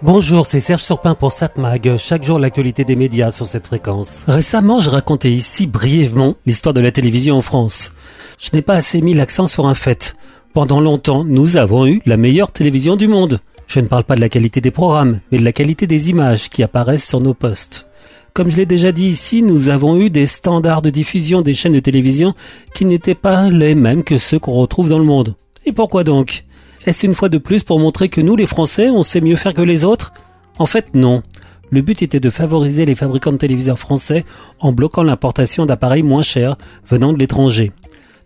Bonjour, c'est Serge Surpin pour SatMag. Chaque jour, l'actualité des médias sur cette fréquence. Récemment, je racontais ici brièvement l'histoire de la télévision en France. Je n'ai pas assez mis l'accent sur un fait. Pendant longtemps, nous avons eu la meilleure télévision du monde. Je ne parle pas de la qualité des programmes, mais de la qualité des images qui apparaissent sur nos postes. Comme je l'ai déjà dit ici, nous avons eu des standards de diffusion des chaînes de télévision qui n'étaient pas les mêmes que ceux qu'on retrouve dans le monde. Et pourquoi donc? Est-ce une fois de plus pour montrer que nous, les Français, on sait mieux faire que les autres? En fait, non. Le but était de favoriser les fabricants de téléviseurs français en bloquant l'importation d'appareils moins chers venant de l'étranger.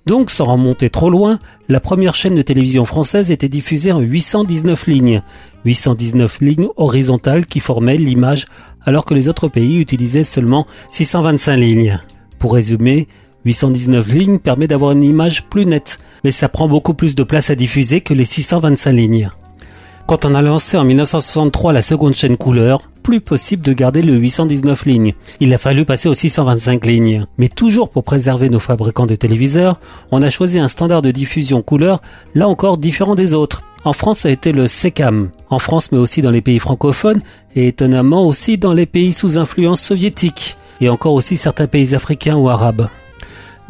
Donc, sans remonter trop loin, la première chaîne de télévision française était diffusée en 819 lignes. 819 lignes horizontales qui formaient l'image alors que les autres pays utilisaient seulement 625 lignes. Pour résumer, 819 lignes permet d'avoir une image plus nette, mais ça prend beaucoup plus de place à diffuser que les 625 lignes. Quand on a lancé en 1963 la seconde chaîne couleur, plus possible de garder le 819 lignes. Il a fallu passer aux 625 lignes. Mais toujours pour préserver nos fabricants de téléviseurs, on a choisi un standard de diffusion couleur, là encore différent des autres. En France, ça a été le SECAM. En France, mais aussi dans les pays francophones, et étonnamment aussi dans les pays sous influence soviétique, et encore aussi certains pays africains ou arabes.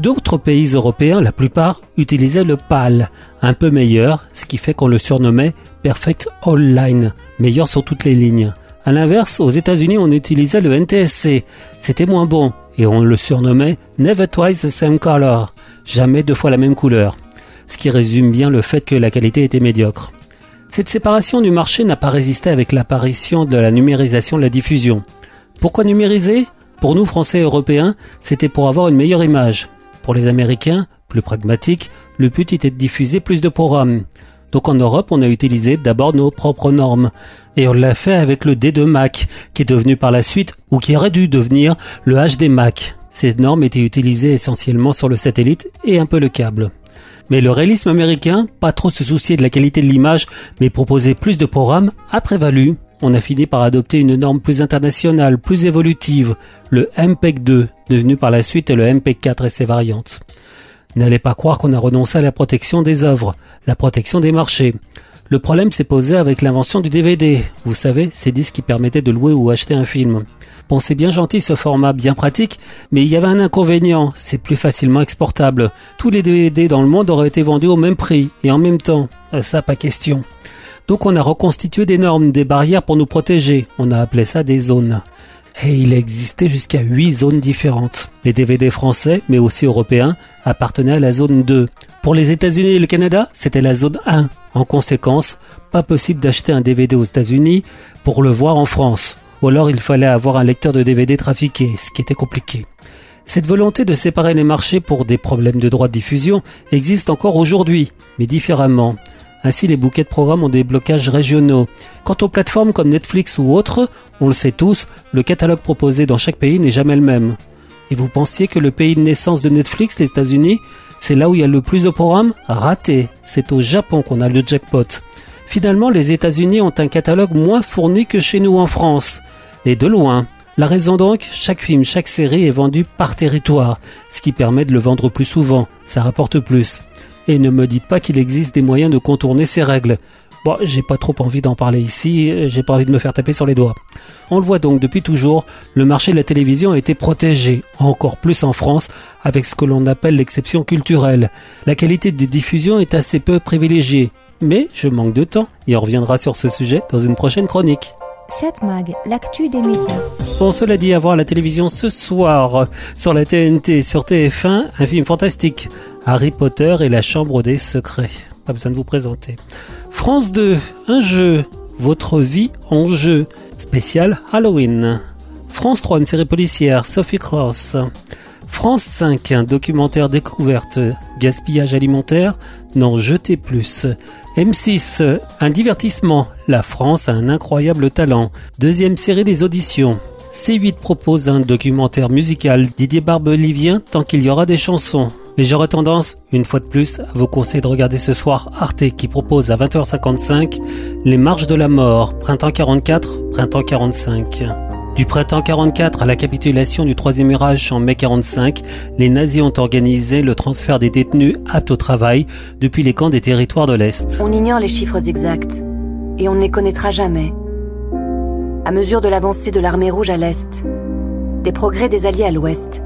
D'autres pays européens, la plupart, utilisaient le PAL, un peu meilleur, ce qui fait qu'on le surnommait Perfect All Line, meilleur sur toutes les lignes. À l'inverse, aux États-Unis, on utilisait le NTSC, c'était moins bon, et on le surnommait Never Twice the Same Color, jamais deux fois la même couleur, ce qui résume bien le fait que la qualité était médiocre. Cette séparation du marché n'a pas résisté avec l'apparition de la numérisation de la diffusion. Pourquoi numériser? Pour nous, Français et Européens, c'était pour avoir une meilleure image. Pour les Américains, plus pragmatiques, le but était de diffuser plus de programmes. Donc en Europe, on a utilisé d'abord nos propres normes. Et on l'a fait avec le D2 Mac, qui est devenu par la suite, ou qui aurait dû devenir, le HD Mac. Ces normes étaient utilisées essentiellement sur le satellite et un peu le câble. Mais le réalisme américain, pas trop se soucier de la qualité de l'image, mais proposer plus de programmes, a prévalu. On a fini par adopter une norme plus internationale, plus évolutive, le MPEG 2, devenu par la suite le MPEG 4 et ses variantes. N'allez pas croire qu'on a renoncé à la protection des œuvres, la protection des marchés. Le problème s'est posé avec l'invention du DVD. Vous savez, ces disques qui permettaient de louer ou acheter un film. Bon, c'est bien gentil ce format bien pratique, mais il y avait un inconvénient, c'est plus facilement exportable. Tous les DVD dans le monde auraient été vendus au même prix et en même temps. Euh, ça, pas question. Donc on a reconstitué des normes, des barrières pour nous protéger. On a appelé ça des zones. Et il existait jusqu'à 8 zones différentes. Les DVD français, mais aussi européens, appartenaient à la zone 2. Pour les États-Unis et le Canada, c'était la zone 1. En conséquence, pas possible d'acheter un DVD aux États-Unis pour le voir en France. Ou alors il fallait avoir un lecteur de DVD trafiqué, ce qui était compliqué. Cette volonté de séparer les marchés pour des problèmes de droit de diffusion existe encore aujourd'hui, mais différemment. Ainsi, les bouquets de programmes ont des blocages régionaux. Quant aux plateformes comme Netflix ou autres, on le sait tous, le catalogue proposé dans chaque pays n'est jamais le même. Et vous pensiez que le pays de naissance de Netflix, les États-Unis, c'est là où il y a le plus de programmes? Raté. C'est au Japon qu'on a le jackpot. Finalement, les États-Unis ont un catalogue moins fourni que chez nous en France. Et de loin. La raison donc, chaque film, chaque série est vendu par territoire, ce qui permet de le vendre plus souvent, ça rapporte plus. Et ne me dites pas qu'il existe des moyens de contourner ces règles. Bon, j'ai pas trop envie d'en parler ici, j'ai pas envie de me faire taper sur les doigts. On le voit donc depuis toujours, le marché de la télévision a été protégé, encore plus en France, avec ce que l'on appelle l'exception culturelle. La qualité de diffusion est assez peu privilégiée, mais je manque de temps et on reviendra sur ce sujet dans une prochaine chronique. 7 Mag, l'actu des médias. Bon, cela dit, à voir la télévision ce soir sur la TNT, sur TF1, un film fantastique. Harry Potter et la Chambre des Secrets. Pas besoin de vous présenter. France 2, un jeu. Votre vie en jeu. Spécial Halloween. France 3, une série policière. Sophie Cross. France 5, un documentaire découverte. Gaspillage alimentaire. N'en jetez plus. M6, un divertissement. La France a un incroyable talent. Deuxième série des auditions. C8 propose un documentaire musical Didier Barbelivien tant qu'il y aura des chansons. Mais j'aurais tendance, une fois de plus, à vous conseiller de regarder ce soir Arte qui propose à 20h55 Les Marches de la Mort, printemps 44, printemps 45. Du printemps 44 à la capitulation du troisième Mirage en mai 45, les nazis ont organisé le transfert des détenus aptes au travail depuis les camps des territoires de l'Est. On ignore les chiffres exacts et on ne les connaîtra jamais. À mesure de l'avancée de l'armée rouge à l'est, des progrès des Alliés à l'ouest,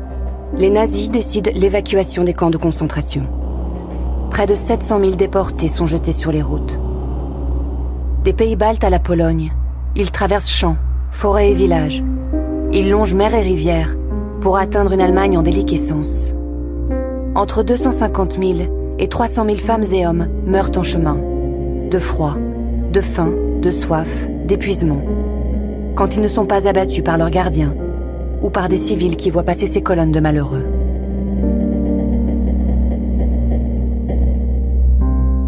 les nazis décident l'évacuation des camps de concentration. Près de 700 000 déportés sont jetés sur les routes. Des pays baltes à la Pologne, ils traversent champs, forêts et villages. Ils longent mer et rivières pour atteindre une Allemagne en déliquescence. Entre 250 000 et 300 000 femmes et hommes meurent en chemin, de froid, de faim, de soif, d'épuisement, quand ils ne sont pas abattus par leurs gardiens ou par des civils qui voient passer ces colonnes de malheureux.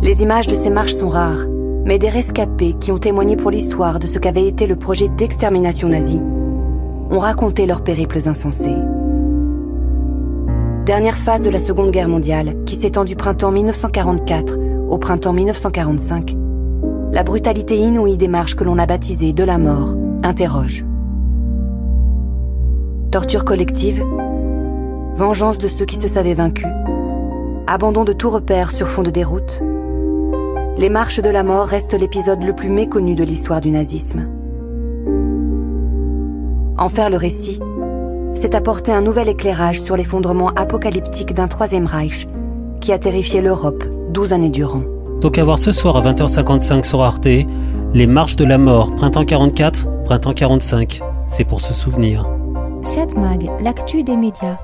Les images de ces marches sont rares, mais des rescapés qui ont témoigné pour l'histoire de ce qu'avait été le projet d'extermination nazie ont raconté leurs périples insensés. Dernière phase de la Seconde Guerre mondiale, qui s'étend du printemps 1944 au printemps 1945, la brutalité inouïe des marches que l'on a baptisées de la mort interroge. Torture collective, vengeance de ceux qui se savaient vaincus, abandon de tout repère sur fond de déroute, les marches de la mort restent l'épisode le plus méconnu de l'histoire du nazisme. En faire le récit, c'est apporter un nouvel éclairage sur l'effondrement apocalyptique d'un troisième Reich qui a terrifié l'Europe 12 années durant. Donc à voir ce soir à 20h55 sur Arte, les marches de la mort, printemps 44, printemps 45. C'est pour se souvenir. 7 Mag, l'actu des médias.